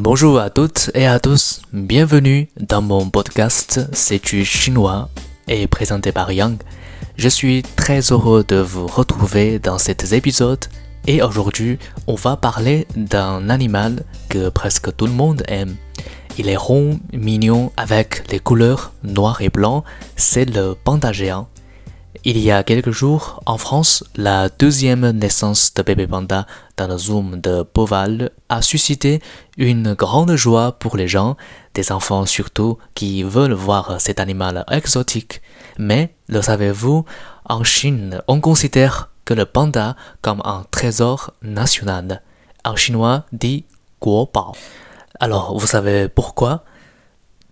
Bonjour à toutes et à tous, bienvenue dans mon podcast C'est du chinois et présenté par Yang. Je suis très heureux de vous retrouver dans cet épisode et aujourd'hui on va parler d'un animal que presque tout le monde aime. Il est rond, mignon avec les couleurs noir et blanc, c'est le panda géant. Il y a quelques jours, en France, la deuxième naissance de bébé panda dans le zoom de Beauval a suscité une grande joie pour les gens, des enfants surtout, qui veulent voir cet animal exotique. Mais, le savez-vous, en Chine, on considère que le panda comme un trésor national. En chinois, dit Guobao. Alors, vous savez pourquoi?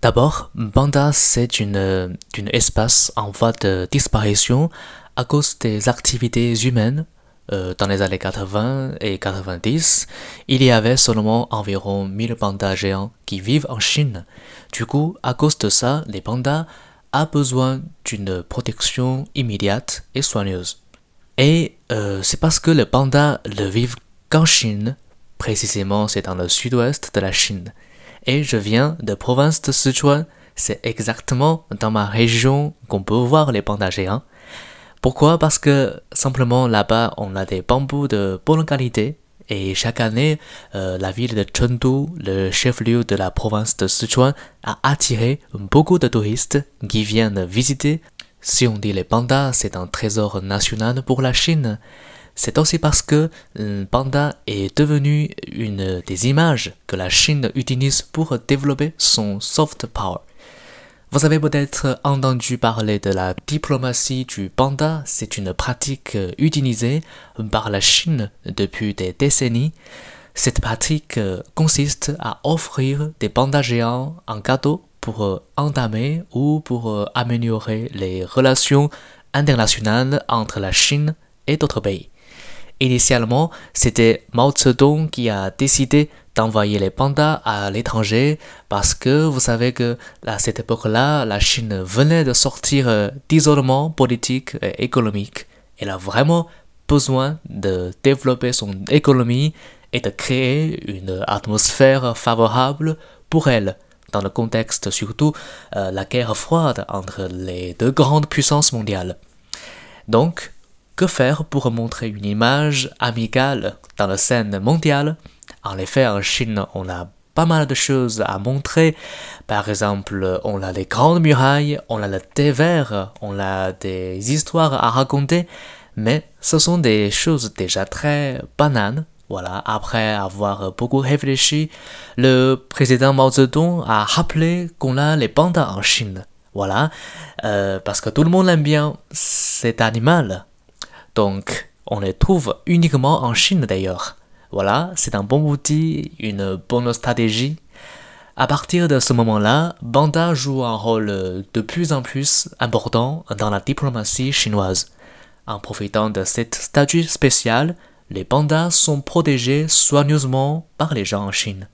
D'abord, Panda, c'est une, une espèce en voie de disparition à cause des activités humaines. Euh, dans les années 80 et 90, il y avait seulement environ 1000 pandas géants qui vivent en Chine. Du coup, à cause de ça, les pandas ont besoin d'une protection immédiate et soigneuse. Et euh, c'est parce que les pandas ne vivent qu'en Chine, précisément c'est dans le sud-ouest de la Chine et je viens de province de Sichuan. C'est exactement dans ma région qu'on peut voir les pandas géants. Pourquoi? Parce que simplement là-bas, on a des bambous de bonne qualité et chaque année, euh, la ville de Chengdu, le chef-lieu de la province de Sichuan, a attiré beaucoup de touristes qui viennent visiter. Si on dit les pandas, c'est un trésor national pour la Chine. C'est aussi parce que le panda est devenu une des images que la Chine utilise pour développer son soft power. Vous avez peut-être entendu parler de la diplomatie du panda, c'est une pratique utilisée par la Chine depuis des décennies. Cette pratique consiste à offrir des pandas géants en cadeau pour entamer ou pour améliorer les relations internationales entre la Chine et d'autres pays. Initialement, c'était Mao Zedong qui a décidé d'envoyer les pandas à l'étranger parce que vous savez que à cette époque-là, la Chine venait de sortir euh, d'isolement politique et économique. Elle a vraiment besoin de développer son économie et de créer une atmosphère favorable pour elle, dans le contexte surtout euh, la guerre froide entre les deux grandes puissances mondiales. Donc, que faire pour montrer une image amicale dans la scène mondiale? En effet, en Chine, on a pas mal de choses à montrer. Par exemple, on a les grandes murailles, on a le thé vert, on a des histoires à raconter, mais ce sont des choses déjà très bananes. Voilà, après avoir beaucoup réfléchi, le président Mao Zedong a rappelé qu'on a les pandas en Chine. Voilà, euh, parce que tout le monde aime bien cet animal. Donc, on les trouve uniquement en Chine d'ailleurs. Voilà, c'est un bon outil, une bonne stratégie. À partir de ce moment-là, Banda joue un rôle de plus en plus important dans la diplomatie chinoise. En profitant de cette statut spécial, les pandas sont protégés soigneusement par les gens en Chine.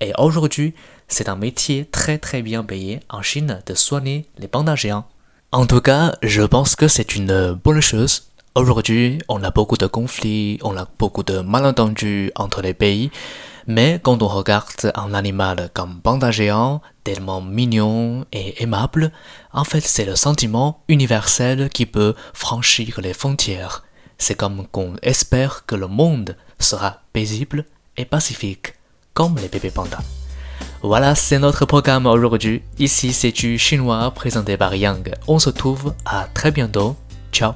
Et aujourd'hui, c'est un métier très très bien payé en Chine de soigner les pandas géants. En tout cas, je pense que c'est une bonne chose Aujourd'hui, on a beaucoup de conflits, on a beaucoup de malentendus entre les pays, mais quand on regarde un animal comme panda géant, tellement mignon et aimable, en fait c'est le sentiment universel qui peut franchir les frontières. C'est comme qu'on espère que le monde sera paisible et pacifique, comme les bébés pandas. Voilà, c'est notre programme aujourd'hui. Ici, c'est du chinois présenté par Yang. On se trouve à très bientôt. Ciao